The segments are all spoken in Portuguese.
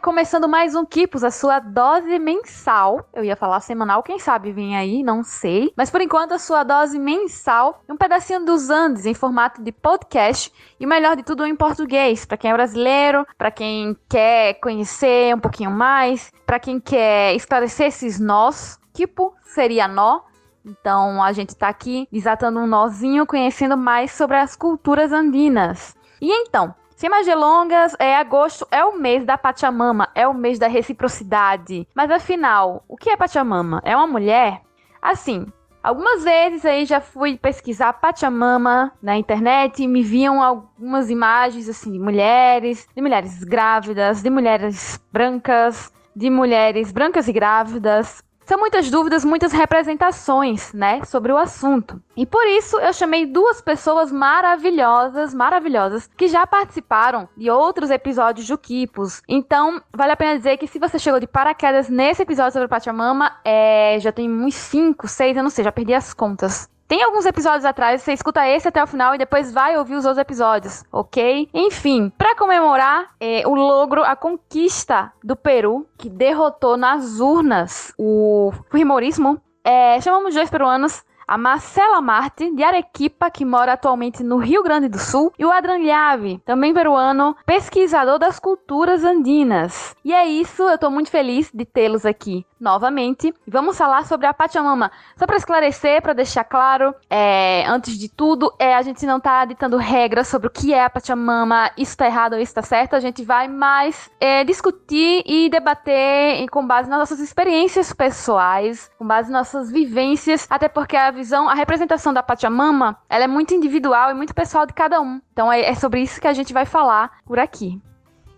começando mais um Kipos, a sua dose mensal. Eu ia falar semanal, quem sabe vem aí, não sei. Mas por enquanto, a sua dose mensal, um pedacinho dos Andes em formato de podcast e o melhor de tudo em português, para quem é brasileiro, para quem quer conhecer um pouquinho mais, para quem quer esclarecer esses nós. Kipo seria nó, então a gente tá aqui desatando um nozinho, conhecendo mais sobre as culturas andinas. E então, sem mais delongas, é agosto é o mês da Pachamama, é o mês da reciprocidade. Mas afinal, o que é Pachamama? É uma mulher? Assim, algumas vezes aí já fui pesquisar Pachamama na internet e me viam algumas imagens assim de mulheres, de mulheres grávidas, de mulheres brancas, de mulheres brancas e grávidas, são muitas dúvidas, muitas representações, né, sobre o assunto. E por isso eu chamei duas pessoas maravilhosas, maravilhosas, que já participaram de outros episódios do Kipos. Então, vale a pena dizer que se você chegou de paraquedas nesse episódio sobre Pachamama, é, já tem uns 5, 6, eu não sei, já perdi as contas. Tem alguns episódios atrás, você escuta esse até o final e depois vai ouvir os outros episódios, ok? Enfim, para comemorar é, o logro, a conquista do Peru, que derrotou nas urnas o Fujimorismo, é, chamamos dois peruanos a Marcela Marte, de Arequipa, que mora atualmente no Rio Grande do Sul, e o Adran Liave, também peruano, pesquisador das culturas andinas. E é isso, eu estou muito feliz de tê-los aqui novamente. Vamos falar sobre a Pachamama. Só para esclarecer, para deixar claro, é, antes de tudo, é, a gente não está ditando regras sobre o que é a Pachamama, isso está errado ou isso está certo. A gente vai mais é, discutir e debater com base nas nossas experiências pessoais, com base nas nossas vivências, até porque a visão, a representação da Pachamama, ela é muito individual e muito pessoal de cada um. Então é, é sobre isso que a gente vai falar por aqui.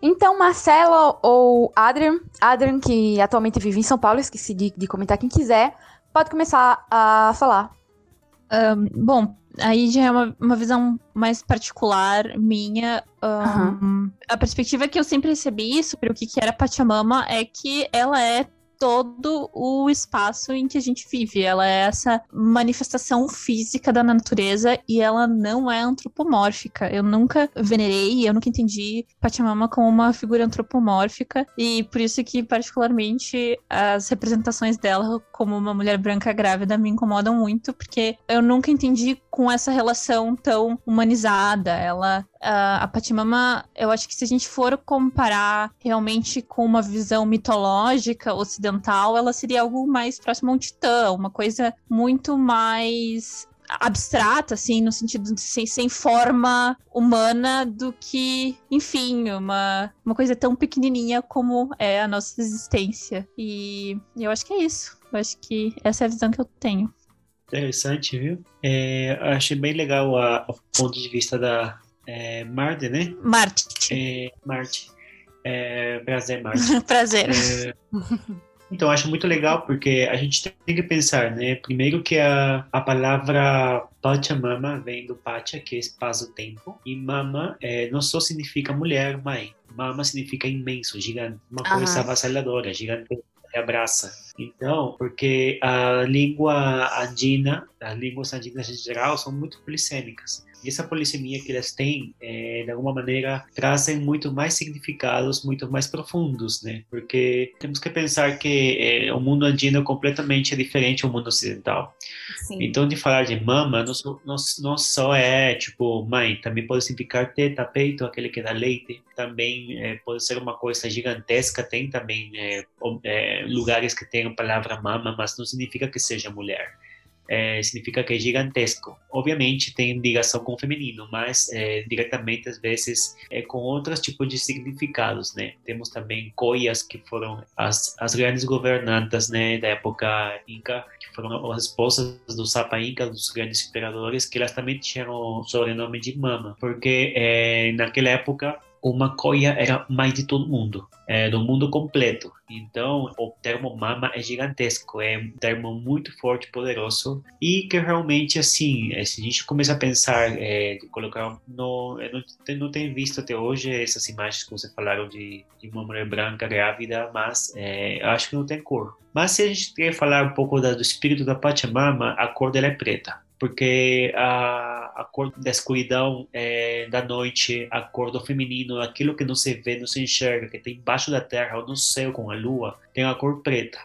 Então, Marcelo ou Adrian, Adrian que atualmente vive em São Paulo, esqueci de, de comentar quem quiser, pode começar a falar. Um, bom, aí já é uma, uma visão mais particular minha. Um, uhum. A perspectiva que eu sempre recebi sobre o que, que era Pachamama é que ela é todo o espaço em que a gente vive. Ela é essa manifestação física da natureza e ela não é antropomórfica. Eu nunca venerei, eu nunca entendi Pachamama como uma figura antropomórfica e por isso que particularmente as representações dela como uma mulher branca grávida me incomodam muito porque eu nunca entendi com essa relação tão humanizada. Ela a Pachamama, eu acho que se a gente for comparar realmente com uma visão mitológica ocidental, ela seria algo mais próximo a um titã, uma coisa muito mais abstrata, assim, no sentido de sem, sem forma humana do que, enfim, uma, uma coisa tão pequenininha como é a nossa existência. E eu acho que é isso. Eu acho que essa é a visão que eu tenho. Interessante, viu? É, achei bem legal a, o ponto de vista da, é, Marte, né? Marte. É, Marte. É, prazer, Marte. prazer. É, então, acho muito legal porque a gente tem que pensar, né? Primeiro que a, a palavra Pachamama vem do Pacha, que é espaço-tempo, e Mama é, não só significa mulher, mãe. Mama significa imenso, gigante, uma coisa avassaladora, gigante que abraça. Então, porque a língua andina, as línguas andinas em geral, são muito polissêmicas. E essa polissemia que elas têm, é, de alguma maneira, trazem muito mais significados, muito mais profundos, né? Porque temos que pensar que é, o mundo andino é completamente diferente do mundo ocidental. Sim. Então, de falar de mama, não, só é, tipo, mãe, também pode significar teta, peito, aquele que dá leite. Também é, pode ser uma coisa gigantesca, tem também é, é, lugares que têm a palavra mama, mas não significa que seja mulher é, significa que é gigantesco. Obviamente tem ligação com o feminino, mas é, diretamente às vezes é com outros tipos de significados, né? Temos também coias que foram as, as grandes governantas, né, da época inca, que foram as esposas do Sapa Inca, dos grandes imperadores, que elas também tinham o sobrenome de Mama, porque é, naquela época uma coia era mãe de todo mundo, é, do mundo completo. Então, o termo mama é gigantesco, é um termo muito forte, poderoso e que realmente, assim, é, se a gente começa a pensar, é, colocar, no, eu não, não tenho visto até hoje essas imagens que você falaram de, de uma mulher branca grávida, mas é, acho que não tem cor. Mas se a gente quer falar um pouco da, do espírito da Pachamama, a cor dela é preta, porque a a cor da escuridão, é, da noite, a cor do feminino, aquilo que não se vê, não se enxerga, que tem embaixo da terra ou no céu com a lua, tem a cor preta.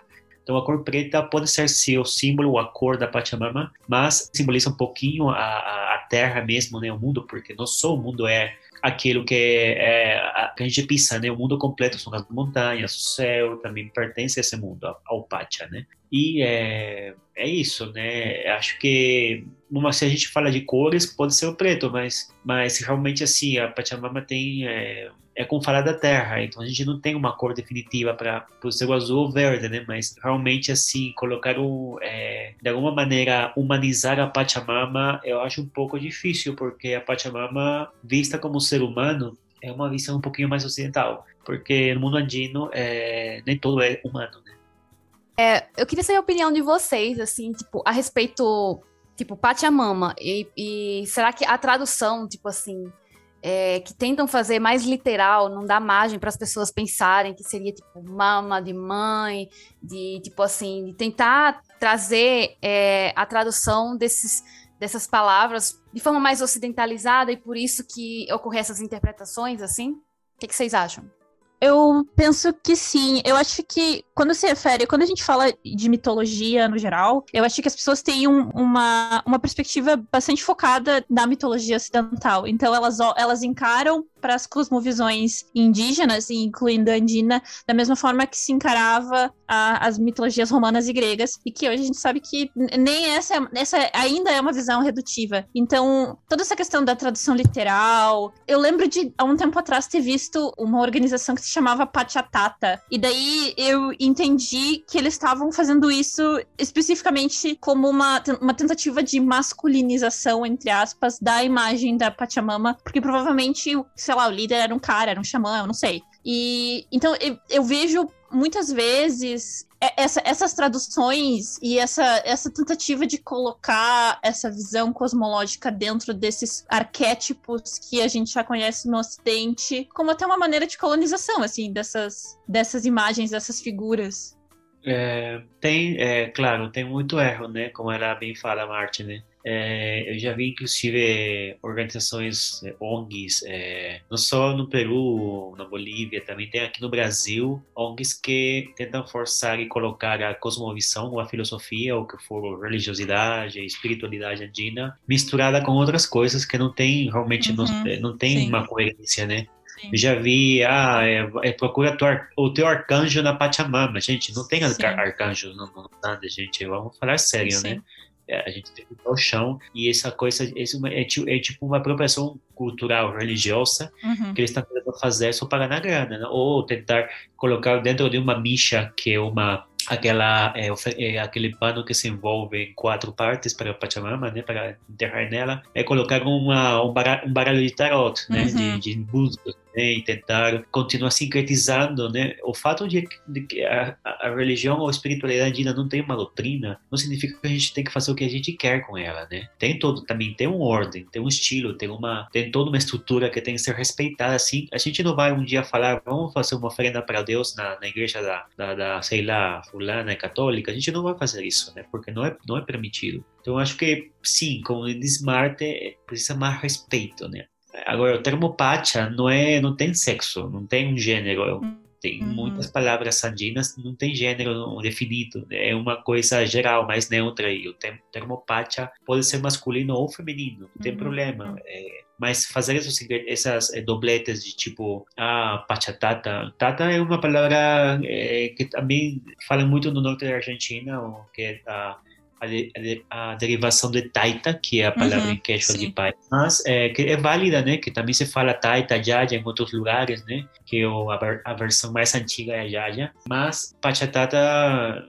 Então a cor preta pode ser sim o símbolo, a cor da Pachamama, mas simboliza um pouquinho a, a, a terra mesmo, né, o mundo, porque não só o mundo é aquilo que, é, a, que a gente pensa, né? O mundo completo são as montanhas, o céu também pertence a esse mundo, ao Pacha, né? E é, é isso, né? Acho que uma, se a gente fala de cores, pode ser o preto, mas, mas realmente assim, a Pachamama tem é, é como falar da terra, então a gente não tem uma cor definitiva para o céu azul ou verde, né? Mas realmente, assim, colocar um, é, de alguma maneira, humanizar a Pachamama, eu acho um pouco difícil, porque a Pachamama, vista como ser humano, é uma visão um pouquinho mais ocidental, porque no mundo andino, é, nem todo é humano, né? É, eu queria saber a opinião de vocês, assim, tipo, a respeito, tipo, Pachamama, e, e será que a tradução, tipo assim, é, que tentam fazer mais literal, não dá margem para as pessoas pensarem que seria tipo mama de mãe, de tipo assim, de tentar trazer é, a tradução desses, dessas palavras de forma mais ocidentalizada e por isso que ocorrem essas interpretações assim. O que, que vocês acham? Eu penso que sim. Eu acho que quando se refere, quando a gente fala de mitologia no geral, eu acho que as pessoas têm um, uma, uma perspectiva bastante focada na mitologia ocidental. Então elas, elas encaram para as cosmovisões indígenas, incluindo a andina, da mesma forma que se encarava a, as mitologias romanas e gregas, e que hoje a gente sabe que nem essa, essa ainda é uma visão redutiva. Então, toda essa questão da tradução literal, eu lembro de, há um tempo atrás, ter visto uma organização que se chamava Pachatata, e daí eu entendi que eles estavam fazendo isso especificamente como uma, uma tentativa de masculinização, entre aspas, da imagem da Pachamama, porque provavelmente sei lá, o líder era um cara, era um xamã, eu não sei. E então eu, eu vejo muitas vezes essa, essas traduções e essa, essa tentativa de colocar essa visão cosmológica dentro desses arquétipos que a gente já conhece no Ocidente, como até uma maneira de colonização, assim, dessas, dessas imagens, dessas figuras. É, tem, é, claro, tem muito erro, né? Como ela bem fala, Martin, né? É, eu já vi, inclusive, organizações, é, ONGs, é, não só no Peru, na Bolívia, também tem aqui no Brasil, ONGs que tentam forçar e colocar a cosmovisão ou a filosofia, ou que for religiosidade, espiritualidade andina, misturada com outras coisas que não tem, realmente, uhum, não, é, não tem uma coerência, né? Eu já vi, ah, é, é procura o teu arcanjo na Pachamama. Gente, não tem Sim. arcanjo no, no, nada, gente. Vamos falar sério, Sim. né? É, a gente tem que ir ao chão e essa coisa esse é, é, tipo uma apropriação cultural religiosa uhum. que eles estão tentando fazer só para ganhar grana né? ou tentar colocar dentro de uma micha que é uma aquela é, é, aquele pano que se envolve em quatro partes para a Pachamama, né, para enterrar nela, é colocar uma, um, baralho, um baralho de tarot, né, uhum. de, de buscas, né, e tentar continuar sincretizando, né, o fato de, que a, a, religião ou a espiritualidade ainda não tem uma doutrina, não significa que a gente tem que fazer o que a gente quer com ela, né, tem todo, também tem uma ordem, tem um estilo, tem uma, tem toda uma estrutura que tem que ser respeitada, assim, a gente não vai um dia falar, vamos fazer uma oferenda para Deus na, na igreja da, da, da sei lá, fulana, católica, a gente não vai fazer isso, né? Porque não é, não é permitido. Então, acho que, sim, como diz Marte, precisa mais respeito, né? Agora, o termo pacha não, é, não tem sexo, não tem um gênero. Tem uhum. muitas palavras andinas, não tem gênero definido, é uma coisa geral, mais neutra. E o termo pacha pode ser masculino ou feminino, não tem uhum. problema. É, mas fazer essas, essas eh, dobletes de tipo, ah, pachatata. Tata é uma palavra é, que também fala muito no norte da Argentina, que é a a, a, derivação de taita, que é a palavra uhum, em quechua de pai, mas é, que é válida, né? Que também se fala taita, jaja em outros lugares, né? Que o, a, a, versão mais antiga é jaja, mas pachatata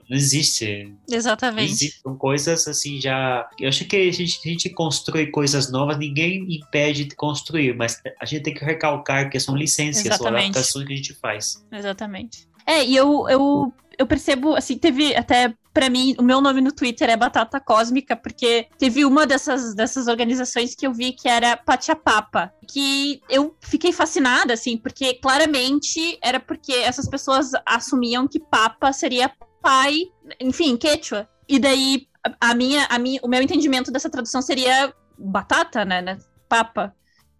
não existe. Exatamente. Não existe. São coisas assim já. Eu acho que a gente, a gente constrói coisas novas, ninguém impede de construir, mas a gente tem que recalcar que são licenças Exatamente. ou adaptações que a gente faz. Exatamente. É, e eu, eu, eu percebo, assim, teve até para mim, o meu nome no Twitter é Batata Cósmica, porque teve uma dessas, dessas organizações que eu vi que era Papa, que eu fiquei fascinada, assim, porque claramente era porque essas pessoas assumiam que Papa seria pai, enfim, Quechua. E daí, a minha, a minha, o meu entendimento dessa tradução seria batata, né, né? Papa.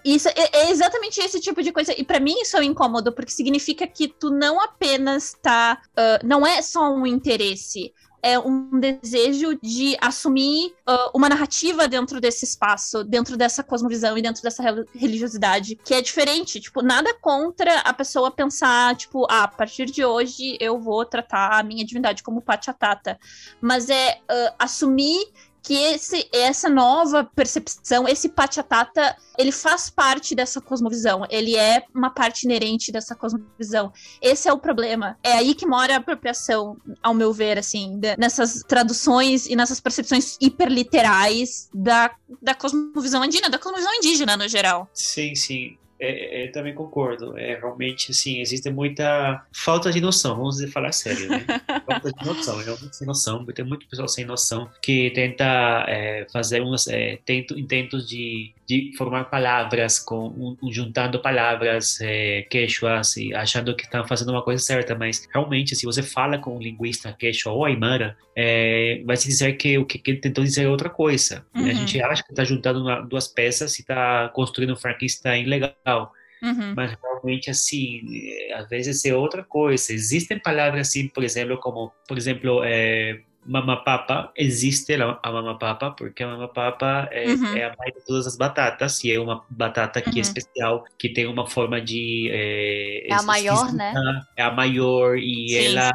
Isso é, é, exatamente esse tipo de coisa. E para mim isso é um incômodo, porque significa que tu não apenas tá. Uh, não é só um interesse. É um desejo de assumir uh, uma narrativa dentro desse espaço, dentro dessa cosmovisão e dentro dessa religiosidade, que é diferente. Tipo, nada contra a pessoa pensar, tipo, ah, a partir de hoje eu vou tratar a minha divindade como Pachatata. Mas é uh, assumir que esse, essa nova percepção, esse Pachatata, ele faz parte dessa cosmovisão, ele é uma parte inerente dessa cosmovisão. Esse é o problema. É aí que mora a apropriação, ao meu ver, assim, de, nessas traduções e nessas percepções hiperliterais da, da cosmovisão andina, da cosmovisão indígena no geral. Sim, sim. É, é, também concordo. É realmente assim, existe muita falta de noção, vamos falar sério, né? falta de noção, realmente sem noção. Tem muita pessoa sem noção que tenta é, fazer uns é, tento, intentos de, de formar palavras, com um, juntando palavras é, quechuas e achando que estão fazendo uma coisa certa, mas realmente, se você fala com um linguista quechua ou aimara, é, vai se dizer que o que ele tentou dizer é outra coisa. Uhum. A gente acha que está juntando uma, duas peças e está construindo um Frankenstein legal. Uhum. Mas realmente, assim, eh, às vezes é outra coisa. Existem palavras assim, por exemplo, como, por exemplo, é, mamapapa, existe a mamapapa, porque a mamapapa é, uhum. é, a mãe de todas as batatas, e é uma batata que é uhum. especial, que tem uma forma de... É, é a maior, né? É a maior, e Sim. ela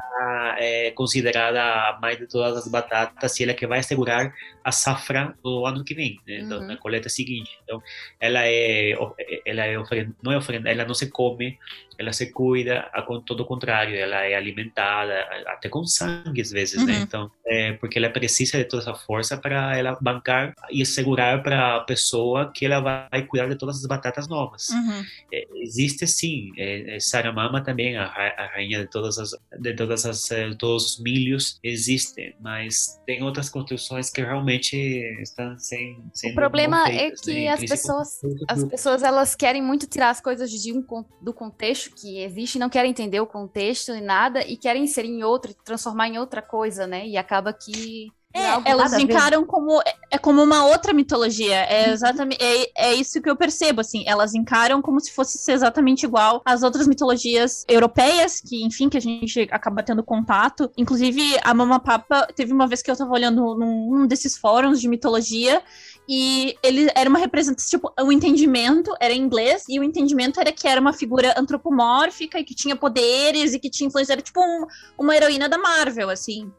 é considerada a mãe de todas as batatas, e ela que vai assegurar a safra do ano que vem, né? uhum. na coleta seguinte. Então, ela é, ela é ofrenda, não é ofrenda, ela não se come, ela se cuida, com todo o contrário, ela é alimentada, até com sangue às vezes, né? uhum. né? Então, é, porque ela precisa de toda essa força para ela bancar e assegurar para a pessoa que ela vai cuidar de todas as batatas novas. Uhum. É, existe sim, é, é Saramama também, a, a, rainha de todas as, de todas as, eh, todos os milhos, existe, mas tem outras construções que realmente estão sem, sem O problema é que né? as pessoas, as pessoas elas querem muito tirar as coisas de um, do contexto que existe, não querem entender o contexto e nada e querem inserir em outro, transformar em outra coisa, né? E acaba que é, elas encaram como é, é como uma outra mitologia. É uhum. exatamente é, é isso que eu percebo assim. Elas encaram como se fosse exatamente igual às outras mitologias europeias que, enfim, que a gente acaba tendo contato. Inclusive a Mama Papa teve uma vez que eu tava olhando num desses fóruns de mitologia e ele era uma representação, tipo, o entendimento era em inglês, e o entendimento era que era uma figura antropomórfica e que tinha poderes e que tinha influência, era tipo um, uma heroína da Marvel, assim.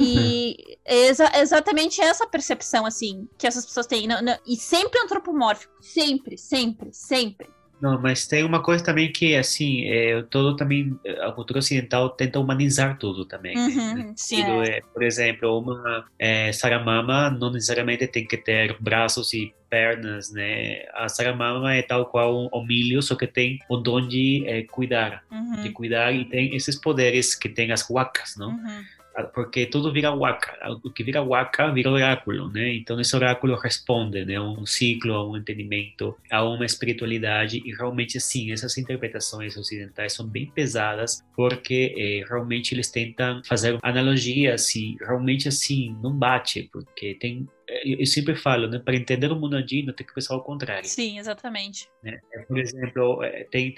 E é exa exatamente essa percepção, assim, que essas pessoas têm. Não, não, e sempre antropomórfico. Sempre, sempre, sempre. Não, mas tem uma coisa também que, assim, é, todo também, a cultura ocidental tenta humanizar tudo também. Uhum, né? sim, é. é. por exemplo, uma é, saramama não necessariamente tem que ter braços e pernas, né? A saramama é tal qual o milho, só que tem o dom de é, cuidar, uhum. de cuidar e tem esses poderes que tem as huacas, não? Uhum porque tudo vira waka, o que vira waka vira oráculo, né? Então esse oráculo responde, né, a um ciclo, a um entendimento, a uma espiritualidade e realmente assim essas interpretações ocidentais são bem pesadas porque eh, realmente eles tentam fazer analogias e realmente assim não bate porque tem eu sempre falo, né, para entender o mundo andino tem que pensar ao contrário. Sim, exatamente. Né? Por exemplo, é, tem,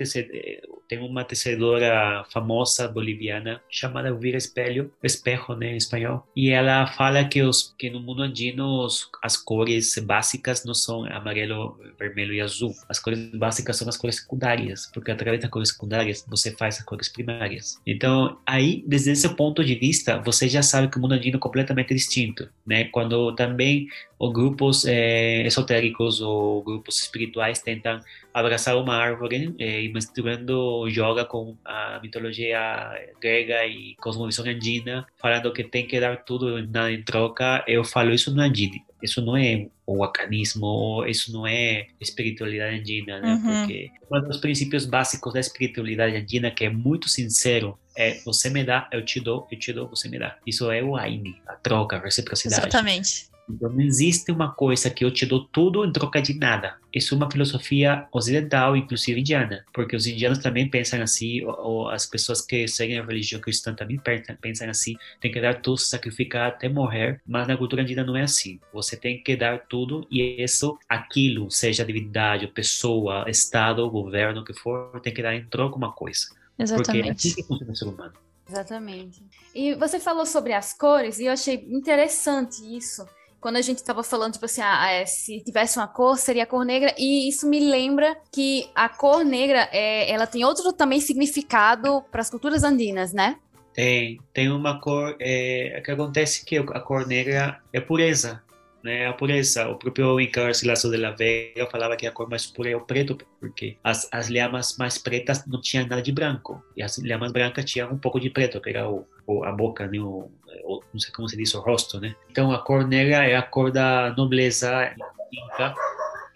tem uma tecedora famosa boliviana chamada Elvira Espelho, Espejo, né, em espanhol, e ela fala que, os, que no mundo andino as cores básicas não são amarelo, vermelho e azul. As cores básicas são as cores secundárias, porque através das cores secundárias você faz as cores primárias. Então, aí, desde esse ponto de vista, você já sabe que o mundo andino é completamente distinto, né? Quando também ou grupos é, esotéricos ou grupos espirituais tentam abraçar uma árvore é, e misturando yoga com a mitologia grega e cosmovisão andina, falando que tem que dar tudo nada em troca. Eu falo isso não é andino, isso não é o acanismo, isso não é espiritualidade andina, né? Uhum. Porque um dos princípios básicos da espiritualidade andina, que é muito sincero, é você me dá, eu te dou, eu te dou, você me dá. Isso é o Aini, a troca, a reciprocidade. Exatamente. Então, não existe uma coisa que eu te dou tudo em troca de nada. Isso é uma filosofia ocidental, inclusive indiana, porque os indianos também pensam assim, ou, ou as pessoas que seguem a religião cristã também pensam assim, tem que dar tudo, sacrificar até morrer, mas na cultura indiana não é assim. Você tem que dar tudo e isso, aquilo, seja divindade, pessoa, estado, governo, o que for, tem que dar em troca uma coisa. Exatamente. Porque é assim que funciona o ser humano. Exatamente. E você falou sobre as cores e eu achei interessante isso quando a gente estava falando, tipo assim, ah, é, se tivesse uma cor, seria a cor negra, e isso me lembra que a cor negra, é, ela tem outro também significado para as culturas andinas, né? Tem, tem uma cor, é, que acontece que a cor negra é pureza, né? A pureza, o próprio Inca Garcilaso de la Vega falava que a cor mais pura é o preto, porque as, as lhamas mais pretas não tinham nada de branco, e as lhamas brancas tinham um pouco de preto, que era o, o a boca, né? o, não sei como se diz, o rosto, né? Então a cor negra é a cor da nobreza inca,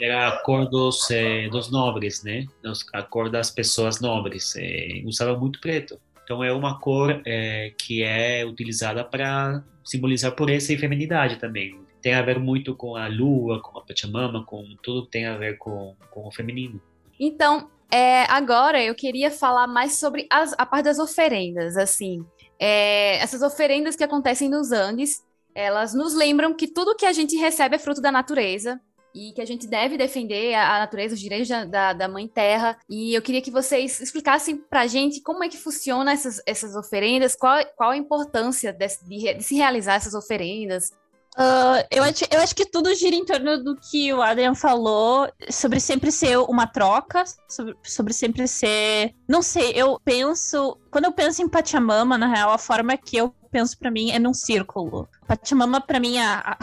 era a cor dos, eh, dos nobres, né? A cor das pessoas nobres, eh, usava muito preto. Então é uma cor eh, que é utilizada para simbolizar pureza e feminidade também tem a ver muito com a lua, com a Pachamama, com tudo que tem a ver com, com o feminino. Então, é, agora eu queria falar mais sobre as, a parte das oferendas, assim. É, essas oferendas que acontecem nos Andes, elas nos lembram que tudo que a gente recebe é fruto da natureza e que a gente deve defender a, natureza, os direitos da, da, Mãe Terra. E eu queria que vocês explicassem para a gente como é que funciona essas, essas oferendas, qual, qual a importância de, de, de se realizar essas oferendas, Uh, eu, acho, eu acho que tudo gira em torno do que o Adrian falou sobre sempre ser uma troca, sobre, sobre sempre ser. Não sei, eu penso. Quando eu penso em Pachamama, na real, a forma que eu penso para mim é num círculo. Pachamama, para mim, a, a,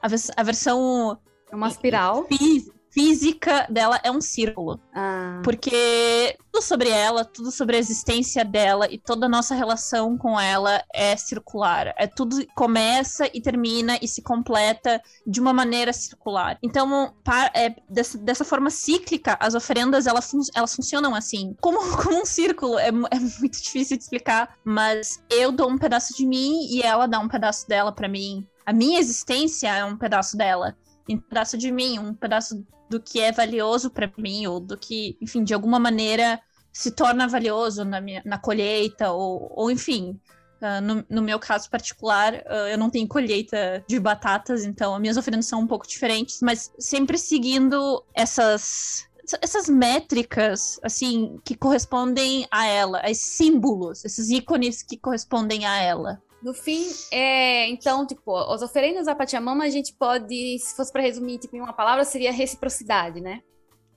a, a versão. É uma espiral? Física física dela é um círculo. Ah. Porque tudo sobre ela, tudo sobre a existência dela e toda a nossa relação com ela é circular. É tudo começa e termina e se completa de uma maneira circular. Então, é, dessa, dessa forma cíclica, as oferendas elas, fun elas funcionam assim, como, como um círculo. É, é muito difícil de explicar, mas eu dou um pedaço de mim e ela dá um pedaço dela para mim. A minha existência é um pedaço dela um pedaço de mim, um pedaço do que é valioso para mim, ou do que, enfim, de alguma maneira se torna valioso na, minha, na colheita, ou, ou enfim. Uh, no, no, meu caso particular, uh, eu não tenho colheita de batatas, então as minhas oferendas são um pouco diferentes, mas sempre seguindo essas essas métricas, assim, que correspondem a ela, esses símbolos, esses ícones que correspondem a ela. No fim, é, então, tipo, as oferendas a Pachamama, a gente pode, se fosse para resumir tipo, em uma palavra, seria reciprocidade, né?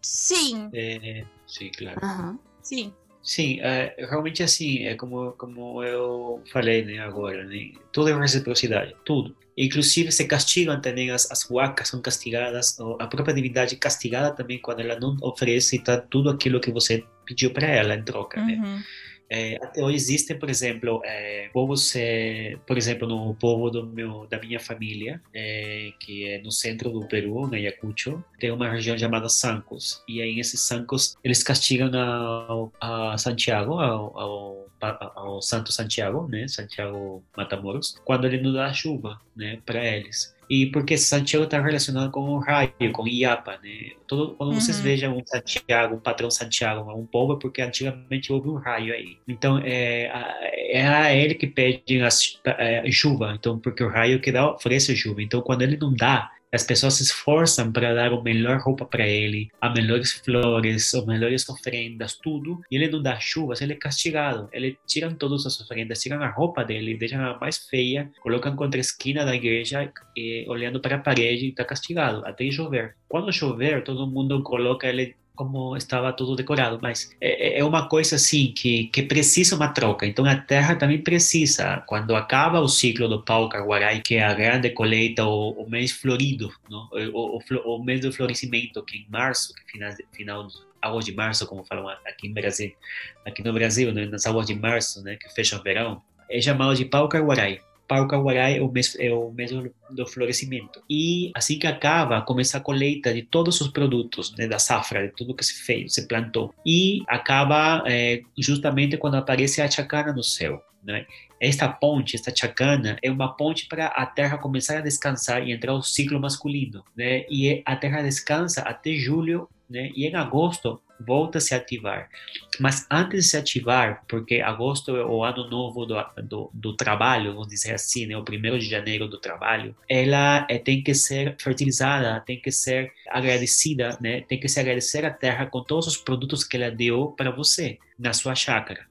Sim. É, sim, claro. Uhum. Sim. Sim, é, realmente assim, é como, como eu falei né, agora, né? tudo é reciprocidade, tudo. Inclusive se castigam também, as, as huacas são castigadas, a própria divindade é castigada também quando ela não oferece tá, tudo aquilo que você pediu para ela em troca, né? uhum. né? É, até hoje existem, por exemplo, é, povos, é, por exemplo, no povo do meu, da minha família, é, que é no centro do Peru, na Ayacucho, tem uma região chamada Sancos. E aí, esses Sancos, eles castigam ao, a Santiago, ao, ao, ao Santo Santiago, né? Santiago Matamoros, quando ele não dá chuva, né? Para eles. E porque Santiago está relacionado com o raio, com Iapa, né? Todo, quando uhum. vocês vejam um Santiago, um patrão Santiago, um povo, é porque antigamente houve um raio aí. Então, é, é a ele que pede a, é, chuva, então, porque o raio que dá, oferece chuva. Então, quando ele não dá, as pessoas se esforçam para dar a melhor roupa para ele, as melhores flores, as melhores oferendas, tudo. E ele não dá chuvas, ele é castigado. Ele tiram todas as oferendas, tiram a roupa dele, deixam a mais feia, colocam contra a esquina da igreja, e, olhando para a parede, e está castigado até chover. Quando chover, todo mundo coloca ele como estava tudo decorado, mas é, é, é, uma coisa assim que, que precisa uma troca. Então a terra também precisa, quando acaba o ciclo do pau caguarai, que é a grande colheita, o, o mês florido, não? O, o, o, mês do florescimento, que em março, que final, final águas de março, como falam aqui em Brasil, aqui no Brasil, né? nas águas de março, né, que fecham o verão, é chamado de pau caguarai para o Caguará é o mês, é o mês do florescimento. E assim que acaba, começa a colheita de todos os produtos né, da safra, de tudo que se fez, se plantou. E acaba é, justamente quando aparece a chacana no céu. Né? Esta ponte, esta chacana, é uma ponte para a Terra começar a descansar e entrar no ciclo masculino. Né? E a Terra descansa até julho, né? e em agosto volta a se ativar. Mas antes de se ativar, porque agosto é o ano novo do, do, do trabalho, vamos dizer assim, né? o primeiro de janeiro do trabalho, ela é, tem que ser fertilizada, tem que ser agradecida, né? tem que se agradecer à terra com todos os produtos que ela deu para você na sua chácara.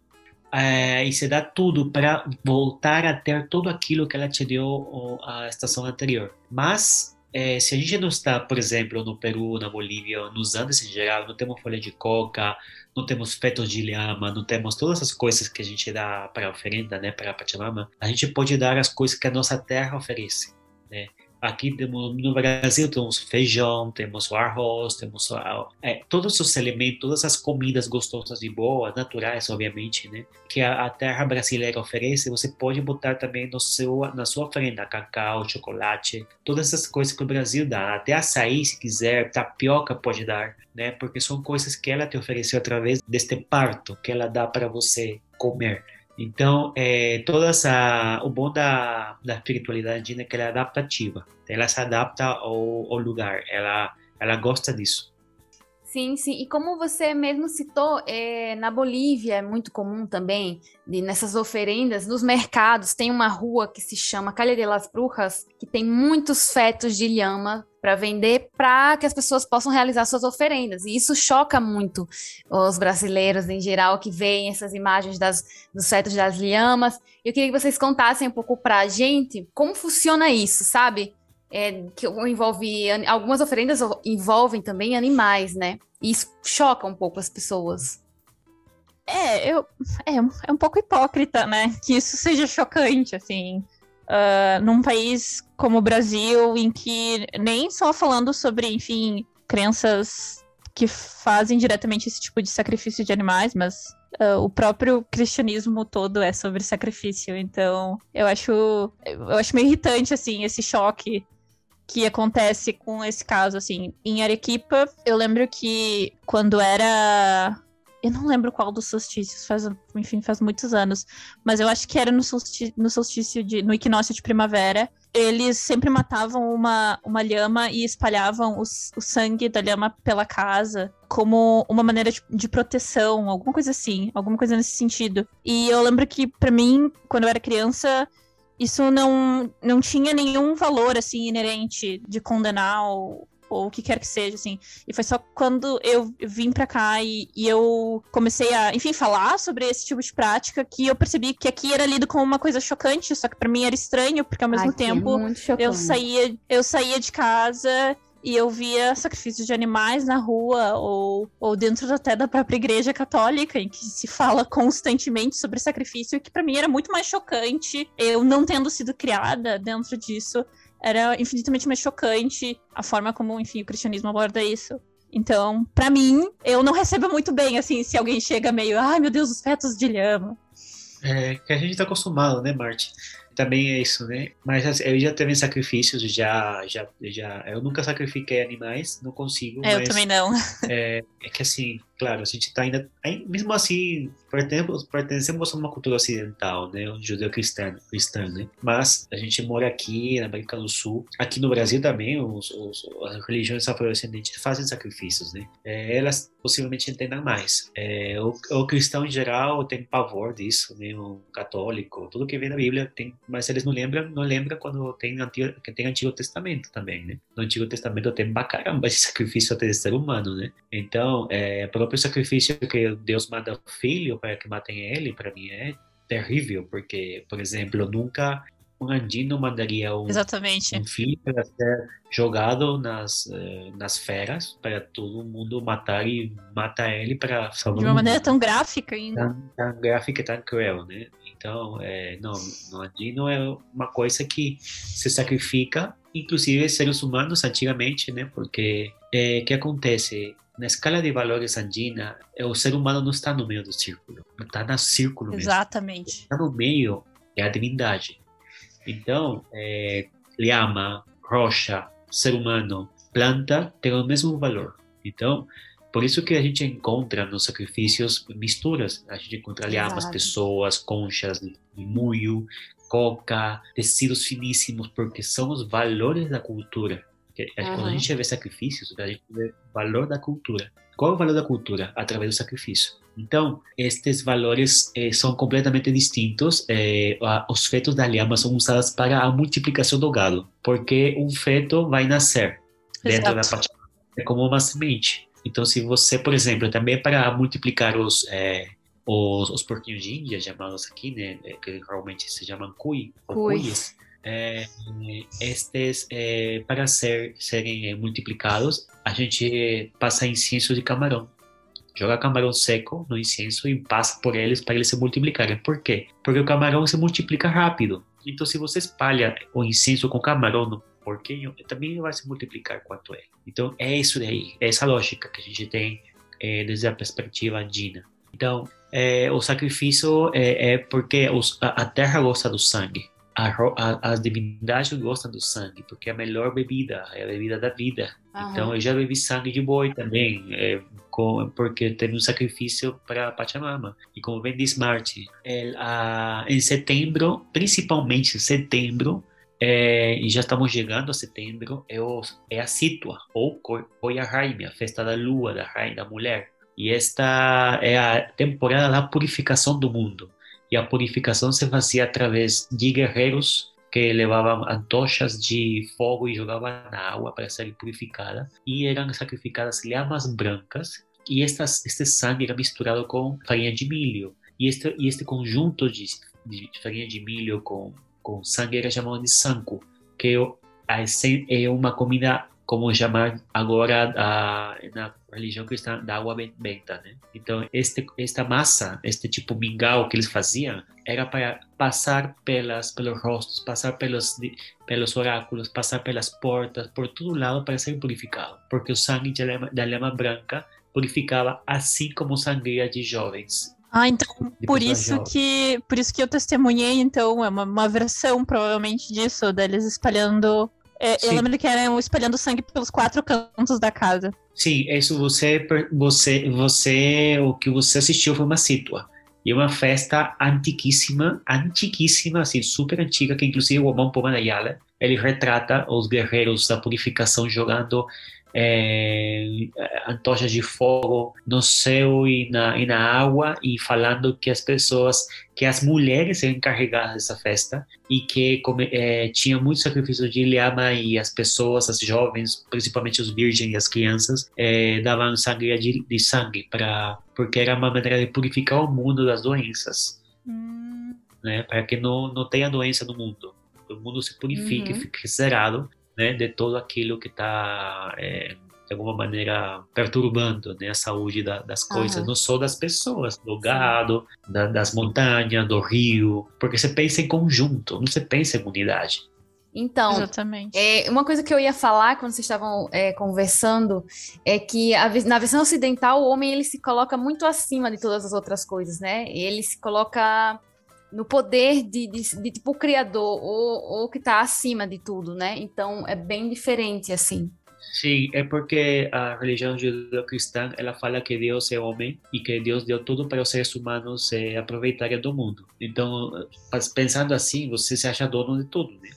É, e se dá tudo para voltar a ter tudo aquilo que ela te deu a estação anterior. Mas é, se a gente não está, por exemplo, no Peru, na Bolívia, nos Andes em geral, não temos folha de coca, não temos fetos de lhama, não temos todas essas coisas que a gente dá para oferenda, né, para Pachamama, a gente pode dar as coisas que a nossa terra oferece, né? Aqui temos, no Brasil temos feijão, temos o arroz, temos é, todos os elementos, todas as comidas gostosas e boas, naturais, obviamente, né? Que a, a, terra brasileira oferece, você pode botar também no seu, na sua oferenda cacau, chocolate, todas essas coisas que o Brasil dá. Até açaí, se quiser, tapioca pode dar, né? Porque são coisas que ela te ofereceu através deste parto que ela dá para você comer. Então, é, o bom da, da espiritualidade indígena é que ela é adaptativa. Ela se adapta ao, ao lugar, ela, ela gosta disso. Sim, sim. E como você mesmo citou, é, na Bolívia é muito comum também, de, nessas oferendas, nos mercados, tem uma rua que se chama Calle de las Brujas, que tem muitos fetos de lhama para vender, para que as pessoas possam realizar suas oferendas. E isso choca muito os brasileiros em geral que veem essas imagens das, dos fetos das lhamas. Eu queria que vocês contassem um pouco para a gente como funciona isso, sabe? É, que envolve algumas oferendas envolvem também animais, né? E isso choca um pouco as pessoas. É, eu, é, é um pouco hipócrita, né? Que isso seja chocante, assim. Uh, num país como o Brasil, em que nem só falando sobre, enfim, crenças que fazem diretamente esse tipo de sacrifício de animais, mas uh, o próprio cristianismo todo é sobre sacrifício. Então, eu acho, eu acho meio irritante, assim, esse choque que acontece com esse caso, assim. Em Arequipa, eu lembro que quando era. Eu não lembro qual dos solstícios, faz, enfim, faz muitos anos. Mas eu acho que era no solstício, no solstício de. no equinócio de primavera. Eles sempre matavam uma, uma lhama e espalhavam o sangue da lhama pela casa como uma maneira de, de proteção, alguma coisa assim, alguma coisa nesse sentido. E eu lembro que, para mim, quando eu era criança, isso não, não tinha nenhum valor, assim, inerente de condenar ou, ou o que quer que seja, assim. E foi só quando eu vim pra cá e, e, eu comecei a, enfim, falar sobre esse tipo de prática que eu percebi que aqui era lido como uma coisa chocante, só que para mim era estranho, porque ao mesmo Ai, tempo eu saía, eu saía de casa e eu via sacrifícios de animais na rua ou, ou dentro até da própria igreja católica, em que se fala constantemente sobre sacrifício, que para mim era muito mais chocante, eu não tendo sido criada dentro disso, era infinitamente mais chocante a forma como, enfim, o cristianismo aborda isso. Então, para mim, eu não recebo muito bem, assim, se alguém chega meio, ai meu Deus, os fetos de lhama. É que a gente tá acostumado, né, Marte? Também é isso, né? Mas assim, eu já teve sacrifícios, já, já, já. Eu nunca sacrifiquei animais, não consigo. É, eu também não. É, é que assim, claro, a gente está ainda, mesmo assim, pertencemos, pertencemos a uma cultura ocidental, né, um judeu cristão, cristão, né, mas a gente mora aqui na América do Sul, aqui no Brasil também, os, os, as religiões afrodescendentes fazem sacrifícios, né, é, elas possivelmente entendam mais. É, o, o, cristão em geral tem pavor disso, né, o católico, tudo que vem da Bíblia tem, mas eles não lembram, não lembram quando tem antigo, tem Antigo Testamento também, né. No Antigo Testamento tem pra caramba de sacrifício até de ser humano, né. Então, é, próprio sacrifício que Deus manda o filho para que matem ele, para mim é terrível, porque, por exemplo, nunca um andino mandaria um, Exatamente. um filho para ser jogado nas, uh, nas feras para todo mundo matar e matar ele para salvar De uma maneira tão gráfica ainda. Tão, tão gráfica e tão cruel, né? Então, é, não, no andino é uma coisa que se sacrifica, inclusive seres humanos antigamente, né? Porque o é, que acontece? na escala de valores andina, o ser humano não está no meio do círculo, não está no círculo mesmo. Exatamente. Está no meio é a divindade. Então, é, lhama, rocha, ser humano, planta tem o mesmo valor. Então, Por isso que a gente encontra nos sacrifícios misturas. A gente encontra lhamas, pessoas, conchas de mulho, coca, tecidos finíssimos, porque são os valores da cultura. Uhum. Quando a gente vê sacrifícios, a gente vê valor da cultura. Qual é o valor da cultura? Através do sacrifício. Então, estes valores eh, são completamente distintos. Eh, os fetos da lhama são usados para a multiplicação do gado, porque um feto vai nascer dentro Exato. da Pachamama. É como uma semente. Então, se você, por exemplo, também para multiplicar os, é, os, os, porquinhos de Índia, chamados aqui, né, é, que realmente se chamam cui, ou cuis, é, estes, é, para ser, serem é, multiplicados, a gente passa incienso de camarão. Joga camarão seco no incenso e passa por eles para eles se multiplicarem. Por quê? Porque o camarão se multiplica rápido. Então, se você espalha o incenso com camarão no porquinho, também vai se multiplicar quanto ele. Então, é isso daí, é essa lógica que a gente tem desde a perspectiva andina. Então, o sacrifício é, é porque os, a, a, terra gosta do sangue. A, a, as divindades gostam do sangue, porque é a melhor bebida, é a bebida da vida. Uhum. Então, eu já bebi sangue de boi também, é, com, porque teve um sacrifício para Pachamama. E como bem diz Marty, é, em setembro, principalmente em setembro, é, e já estamos chegando a setembro, é, o, é a Situa, ou Koyahime, a festa da lua, da rainha, da mulher. E esta é a temporada da purificação do mundo. E a purificação se fazia através de guerreiros que levavam antochas de fogo e jogavam na água para serem purificadas. E eram sacrificadas lhamas brancas. E estas, este sangue era misturado com farinha de milho. E este, e este conjunto de, de farinha de milho com com sangue era chamado de sanco, que é uma comida como chamar agora a, na religião cristã da água benta, né? Então este esta massa, este tipo mingau que eles faziam, era para passar pelas pelos rostos, passar pelos pelos oráculos, passar pelas portas, por todo lado para ser purificado, porque o sangue da lama, da lama branca purificava assim como sangria de jovens. Ah, então por isso que por isso que eu testemunhei, então, é uma, uma versão provavelmente disso, deles espalhando. É, eu lembro que eram espalhando sangue pelos quatro cantos da casa. Sim, isso você, você, você, o que você assistiu foi uma situa. E uma festa antiquíssima, antiquíssima, assim, super antiga, que inclusive o Omon Pomanayala, ele retrata os guerreiros da purificação jogando é, antorchas de fogo no céu e na, e na água e falando que as pessoas, que as mulheres eram encarregadas dessa festa e que come, é, tinha muito sacrifício de lhama e as pessoas, as jovens, principalmente os virgens e as crianças, é, davam sangue de, de sangue para porque era uma maneira de purificar o mundo das doenças, hum. né, para que não, não tenha doença no mundo, o mundo se purifique, uhum. fique zerado né, de todo aquilo que está é, de alguma maneira perturbando né, a saúde da, das coisas, uhum. não só das pessoas, do gado, da, das montanhas, do rio, porque você pensa em conjunto, não você pensa em unidade. Então, Exatamente. É, uma coisa que eu ia falar quando vocês estavam é, conversando é que a, na versão ocidental o homem ele se coloca muito acima de todas as outras coisas, né? Ele se coloca no poder de, de, de tipo o criador ou, ou que está acima de tudo, né? Então é bem diferente assim. Sim, é porque a religião judeu-cristã ela fala que Deus é homem e que Deus deu tudo para os seres humanos se aproveitarem do mundo. Então, pensando assim, você se acha dono de tudo, né?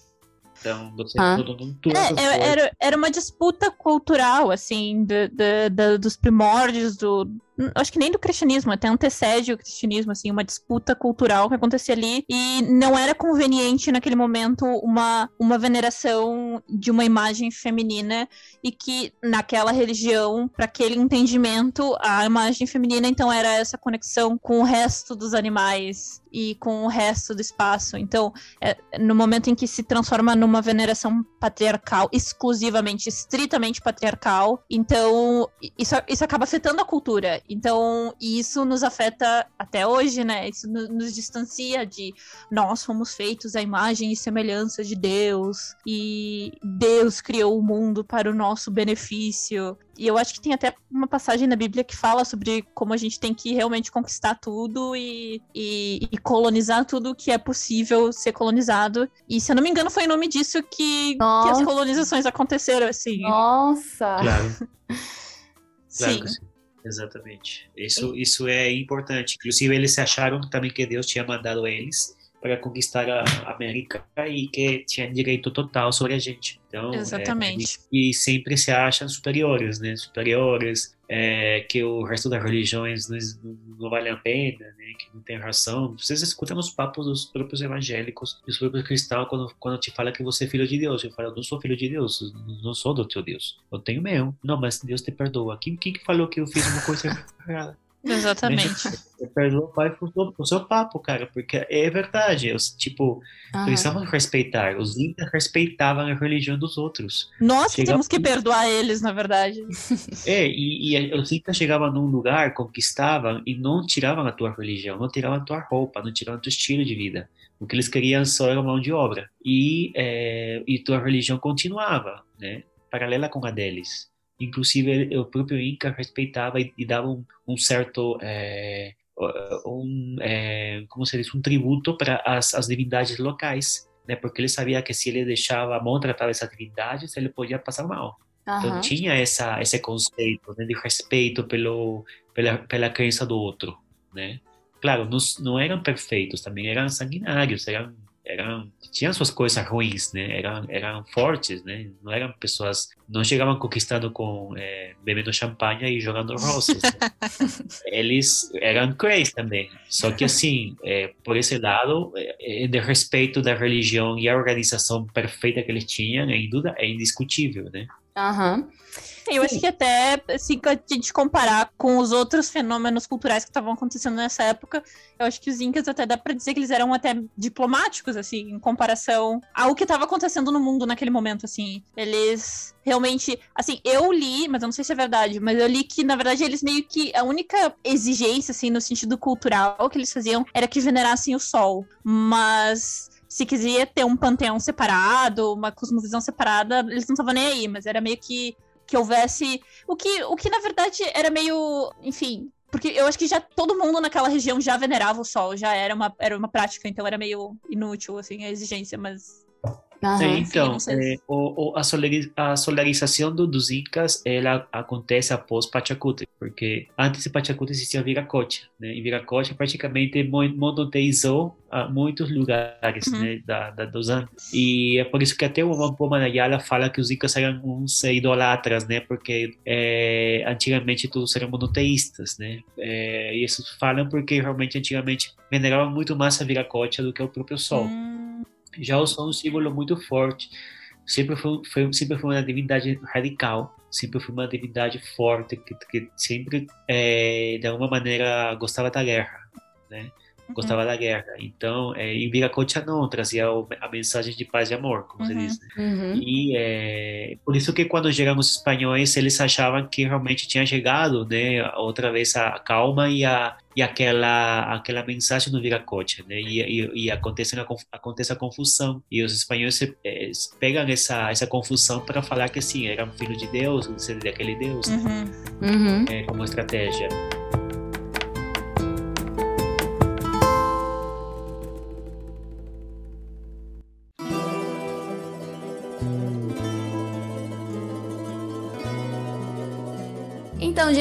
Então, você ah. tudo, tudo é, é era, era uma disputa cultural, assim, de, de, de, dos primórdios do, acho que nem do cristianismo, até antecede o cristianismo, assim, uma disputa cultural que acontecia ali e não era conveniente naquele momento uma, uma veneração de uma imagem feminina e que naquela religião, para aquele entendimento, a imagem feminina então era essa conexão com o resto dos animais e com o resto do espaço. Então, é, no momento em que se transforma numa veneração patriarcal, exclusivamente, estritamente patriarcal, então isso, isso acaba afetando a cultura. Então, isso nos afeta até hoje, né? Isso nos distancia de nós fomos feitos à imagem e semelhança de Deus, e Deus criou o mundo para o nosso benefício. E eu acho que tem até uma passagem na Bíblia que fala sobre como a gente tem que realmente conquistar tudo e, e, e colonizar tudo que é possível ser colonizado. E se eu não me engano, foi em nome disso que, que as colonizações aconteceram, assim. Nossa! Claro. Sim. Exatamente. Isso, isso é importante. Inclusive, eles acharam também que Deus tinha mandado eles para conquistar a América e que tinha direito total sobre a gente. Então, Exatamente. É, e, e, sempre se acham superiores, né? Superiores, é, que o resto das religiões não, não vale a pena, né? Que não tem razão. Vocês escutam os papos dos próprios evangélicos, dos próprios cristãos, quando, quando te fala que você é filho de Deus. Eu falo, não sou filho de Deus, não sou do teu Deus. Eu tenho meu. Não, mas Deus te perdoa. Quem, quem falou que eu fiz uma coisa errada? Exatamente. Perdoa o pai por seu papo, cara, porque é verdade. Eu, tipo, precisamos respeitar. Os incas respeitavam a religião dos outros. Nós Chegava... temos que perdoar eles, na verdade. É, e, e os incas chegavam num lugar, conquistavam e não tiravam a tua religião, não tiravam a tua roupa, não tiravam o teu estilo de vida. O que eles queriam só era mão de obra. E, é, e tua religião continuava, né? Paralela com a deles. Inclusive, o próprio Inca respeitava e, e dava um, um certo é, um, é, como se diz, um tributo para as, as divindades locais, né? Porque ele sabia que se ele deixava a mão tratar essas divindades, ele podia passar mal. Uhum. Então tinha essa esse conceito né, de respeito pelo pela pela crença do outro, né? Claro, não, não eram perfeitos, também eram sanguinários, eram eram tinham suas coisas ruins, né? Eram eram fortes, né? Não eram pessoas não chegavam conquistando com é, bebendo champanhe e jogando rosas. Né? Eles eram crazy também. Só que assim, é, por esse lado, é, de respeito da religião e a organização perfeita que eles tinham, é, é indiscutível, né? Aham. Uhum. Eu acho que até, assim, a gente comparar com os outros fenômenos culturais que estavam acontecendo nessa época, eu acho que os incas até dá pra dizer que eles eram até diplomáticos, assim, em comparação ao que estava acontecendo no mundo naquele momento, assim. Eles realmente, assim, eu li, mas eu não sei se é verdade, mas eu li que, na verdade, eles meio que, a única exigência, assim, no sentido cultural que eles faziam era que venerassem o sol. Mas se quiser ter um panteão separado, uma cosmovisão separada, eles não estavam nem aí, mas era meio que que houvesse. O que, o que na verdade era meio. Enfim. Porque eu acho que já todo mundo naquela região já venerava o sol, já era uma, era uma prática, então era meio inútil, assim, a exigência, mas Uhum, é, então, é, o, o, a, solariz, a solarização do, dos Incas ela acontece após Pachacuti, porque antes de Pachacuti existia Viracocha, né? E Viracocha praticamente monoteizou a muitos lugares uhum. né, da, da, dos Andes. E é por isso que até o Wampo Manayala fala que os Incas eram uns idolatras, né? Porque é, antigamente todos eram monoteístas, né? É, e isso falam porque realmente antigamente veneravam muito mais a Viracocha do que o próprio Sol. Uhum. Já o é um símbolo muito forte. Sempre foi, foi, sempre foi uma divindade radical, sempre foi uma divindade forte, que, que sempre, é, de alguma maneira, gostava da guerra, né? Gostava uhum. da guerra. Então, é, e Viracocha não, trazia a mensagem de paz e amor, como uhum. se diz. Né? Uhum. E é, por isso que quando chegaram os espanhóis, eles achavam que realmente tinha chegado, né, outra vez a calma e a e aquela aquela mensagem no Viracocha, né? E, e, e acontece a, acontece a confusão e os espanhóis é, pegam essa essa confusão para falar que sim, eram filho de Deus, daquele Deus, né? Uhum. Uhum. É, como estratégia.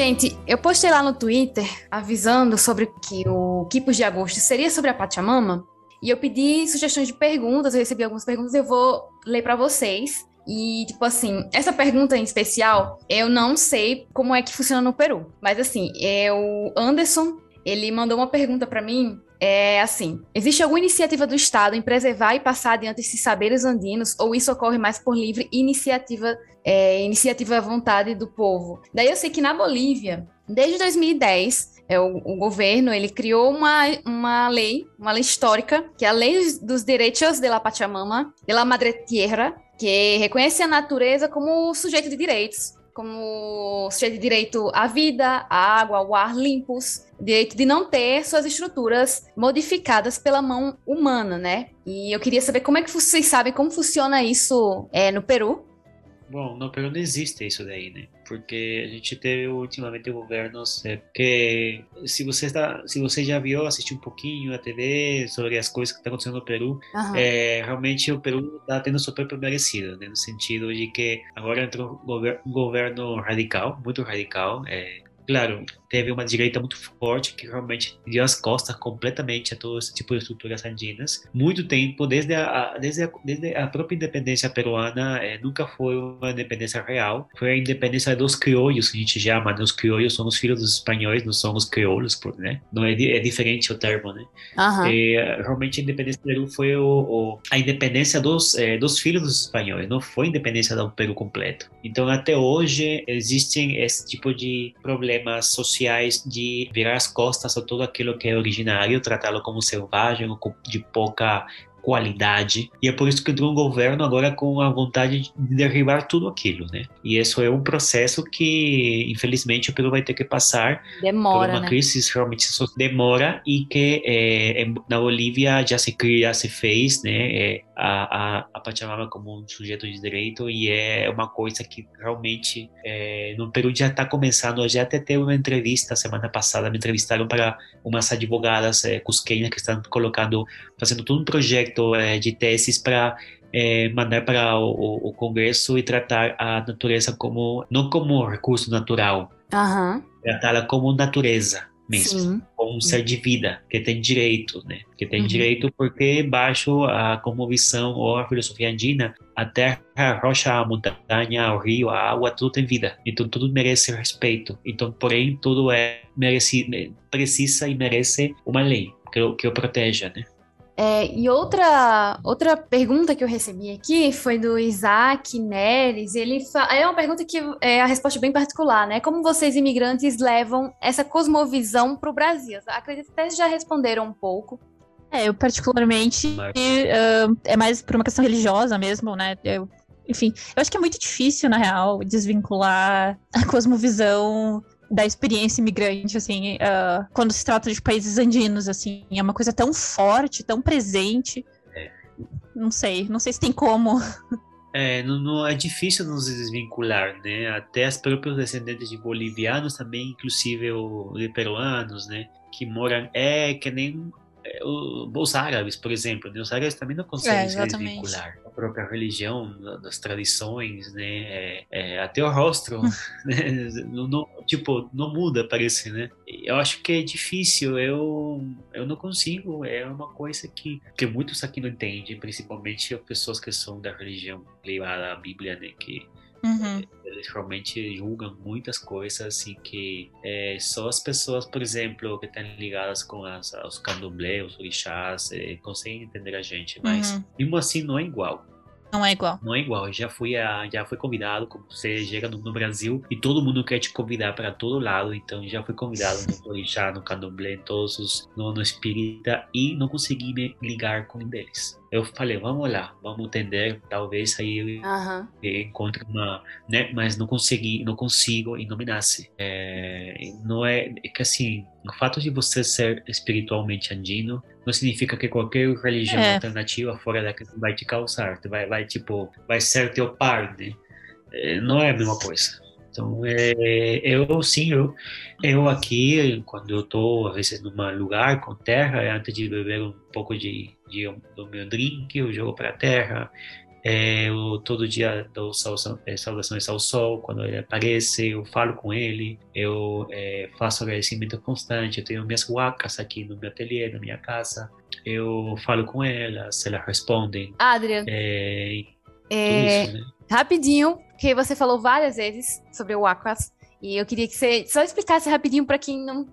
Gente, eu postei lá no Twitter avisando sobre que o Quipos de Agosto seria sobre a Pachamama. E eu pedi sugestões de perguntas, eu recebi algumas perguntas, eu vou ler para vocês. E, tipo assim, essa pergunta em especial, eu não sei como é que funciona no Peru. Mas, assim, é o Anderson, ele mandou uma pergunta para mim. É assim: existe alguma iniciativa do Estado em preservar e passar adiante esses saberes andinos, ou isso ocorre mais por livre iniciativa é, iniciativa à vontade do povo. Daí eu sei que na Bolívia, desde 2010, é, o, o, governo ele criou uma, uma lei, uma lei histórica, que é a Lei dos Direitos de la Pachamama, de la Madre Tierra, que reconhece a natureza como sujeito de direitos, como sujeito de direito à vida, à água, ao ar limpos, direito de não ter suas estruturas modificadas pela mão humana, né? E eu queria saber como é que vocês sabem como funciona isso é, no Peru, Bom, no Peru não existe isso daí, né? Porque a gente teve ultimamente governos é, que, se você está, se você já viu, assistiu um pouquinho a TV sobre as coisas que estão acontecendo no Peru, uhum. é, realmente o Peru está tendo super merecido, né? No sentido de que agora entrou um governo radical, muito radical, é, claro, teve uma direita muito forte que realmente deu as costas completamente a todo esse tipo de estruturas andinas. Muito tempo, desde a, desde a, desde a própria independência peruana, é, nunca foi uma independência real. Foi a independência dos crioulos, que a gente chama, né? Os crioulos são os filhos dos espanhóis, não são os crioulos, né? Não é, é diferente o termo, né? Uhum. É, realmente a independência do Peru foi o, o, a independência dos, é, dos filhos dos espanhóis, não foi a independência do Peru completo. Então, até hoje, existem esse tipo de problemas sociais sociais de virar as costas a tudo aquilo que é originário, tratá-lo como selvagem de pouca qualidade. E é por isso que tem um governo agora com a vontade de derribar tudo aquilo, né? E isso é um processo que, infelizmente, o Peru vai ter que passar demora, por uma né? crise realmente demora e que é, na Bolívia já se já se fez, né? É, a, a, a Pachamama como um sujeito de direito e é uma coisa que realmente é, no Peru já está começando. Já até teve uma entrevista semana passada, me entrevistaram para umas advogadas é, cusquenhas que estão colocando, fazendo todo um projeto é, de teses para é, mandar para o, o, Congresso e tratar a natureza como não como recurso natural, uhum. tratá-la como natureza mesmo, Sim. como um ser de vida que tem direito, né? Que tem Uhum. direito porque baixo a visão ou a filosofia andina, a terra, a rocha, a montanha, o rio, a água, tudo tem vida. Então tudo merece respeito. Então, porém, tudo é merece, precisa e merece uma lei que, o- que o proteja, né? É, e outra, outra pergunta que eu recebi aqui foi do Isaac Neres. Ele é uma pergunta que é a resposta bem particular, né? Como vocês imigrantes levam essa cosmovisão para o Brasil? Acredito que até já responderam um pouco. É, eu particularmente ah, é mais por uma questão religiosa mesmo, né? Eu, enfim, eu acho que é muito difícil, na real, desvincular a cosmovisão da experiência imigrante, assim, ah, quando se trata de países andinos, assim, é uma coisa tão forte, tão presente. Não sei, não sei se tem como. É, não, não- é difícil nos desvincular, né? Até as próprios descendentes de bolivianos também, inclusive o, de peruanos, né? Que moram, é que nem é, os árabes, por exemplo, né? Os árabes também não conseguem É, se desvincular da própria religião, da- das tradições, né? É, é, até o rosto, né? Não, não- tipo, não muda, parece, né? Eu acho que é difícil, eu, eu não consigo, é uma coisa que, que muitos aqui não entendem, principalmente as pessoas que são da religião ligada à Bíblia, né? Que Uhum. eles realmente julgam muitas coisas e que é, só as pessoas, por exemplo, que estão ligadas com as, os candomblé, os orixás, é, conseguem entender a gente, mas Uhum. mesmo assim não é igual. Não é igual. Não é igual. Eu já fui a, já fui convidado, como você chega no, no Brasil e todo mundo quer te convidar para todo lado. Então já fui convidado no orixá, no candomblé, em todos os no, no espírita e não consegui me ligar com um deles. Eu falei, vamos lá, vamos entender, talvez aí eu Aham. eu encontre uma, né? Mas não consegui, não consigo e não me nasce. É, não é, é que assim, o fato de você ser espiritualmente andino não significa que qualquer religião É. alternativa fora daqui vai te causar, vai, vai tipo, vai ser teu par, né? É, não é a mesma coisa. Então, é, eu sim, eu, eu aqui, quando eu estou, às vezes, num lugar com terra, antes de beber um pouco de, de do meu drink, eu jogo para a terra. É, eu todo dia dou saudação- é, saudações ao sol, quando ele aparece, eu falo com ele, eu é, faço agradecimento constante, eu tenho minhas wacas aqui no meu ateliê, na minha casa, eu falo com elas, elas respondem, Adrian, é, é, isso, né? rapidinho, porque você falou várias vezes sobre Aquas, e eu queria que você só explicasse rapidinho para quem não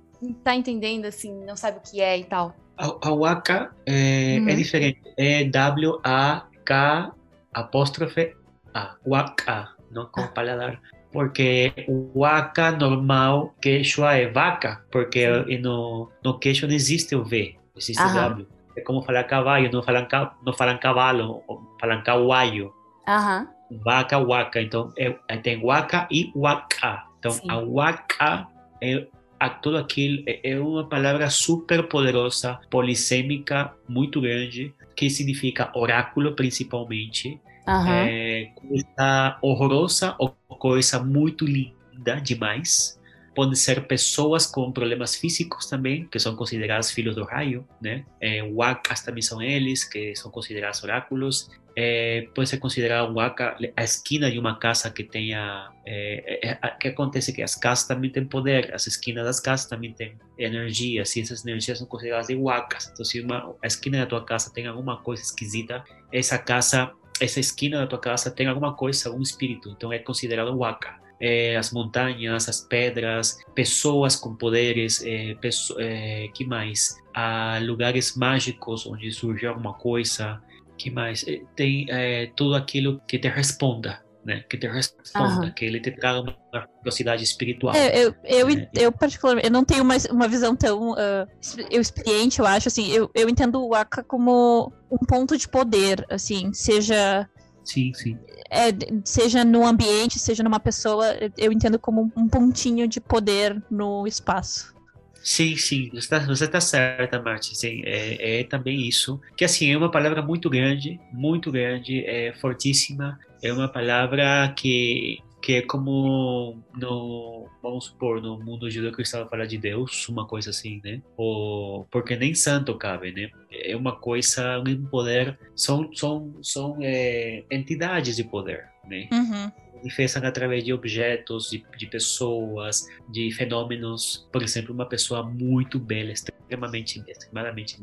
tá entendendo, assim, não sabe o que é e tal. A, a waka é, Uhum. é diferente, é W-A-K apóstrofe A, waka, não com paladar. Porque o waka normal, quechua é vaca, porque e no, no quechua não existe o V, existe o Aham. W. É como falar cavalo, não falam, não falam cavalo, falam cawaio. Aham. Vaca, waka. Então, é, é- tem waka e waka. Então, Sim. a waka é a tudo aquilo, é, é uma palavra super poderosa, polissêmica, muito grande, que significa oráculo, principalmente. Aham. É, coisa horrorosa ou coisa muito linda demais. Podem ser pessoas com problemas físicos também, que são considerados filhos do raio, né? É, wakas também são eles, que são considerados oráculos. É, pode ser considerado um waka a esquina de uma casa que tenha é, é, que acontece que as casas também têm poder as esquinas das casas também têm energia e essas energias são consideradas de wakas então se uma, a esquina da tua casa tem alguma coisa esquisita essa casa essa esquina da tua casa tem alguma coisa algum espírito então é considerado waka é, as montanhas, as pedras, pessoas com poderes, é, pesso é, que mais? Há lugares mágicos onde surge alguma coisa, que mais? Tem tudo aquilo que te responda, né? Que te responda, uhum. que ele te traga uma velocidade espiritual. É, eu, eu, né? eu, particularmente, eu não tenho uma, uma visão tão uh, eu experiente, eu acho, assim, eu, eu entendo o Aka como um ponto de poder, assim, seja... Sim, sim. É, seja no ambiente, seja numa pessoa, eu entendo como um pontinho de poder no espaço. Sim, sim, você está você tá certa, Martin. Sim, é, é, também isso. Que assim, é uma palavra muito grande, muito grande, é fortíssima. É uma palavra que, que é como no, vamos supor, no mundo judeu-cristão falar de Deus, uma coisa assim, né? Ou, porque nem santo cabe, né? É uma coisa, um poder, são, são, são é, entidades de poder, né? Uhum manifestam através de objetos, de, de, pessoas, de fenômenos. Por exemplo, uma pessoa muito bela, extremamente, extremadamente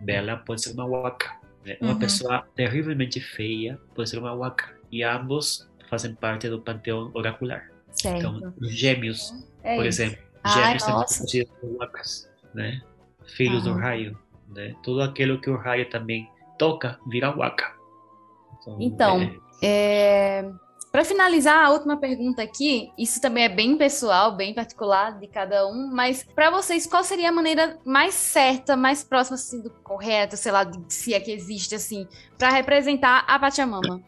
bela, pode ser uma waka. Né? Uma uhum. pessoa terrivelmente feia pode ser uma waka. E ambos fazem parte do panteão oracular. Certo. Então, gêmeos, é por exemplo. Gêmeos Ai, também são considerados wakas, né? Filhos uhum. do raio. Né? Tudo aquilo que o raio também toca vira waka. Então, então é... É... Para finalizar, a última pergunta aqui, isso também é bem pessoal, bem particular de cada um, mas para vocês, qual seria a maneira mais certa, mais próxima assim, do correto, sei lá, de, se é que existe assim, para representar a Pachamama?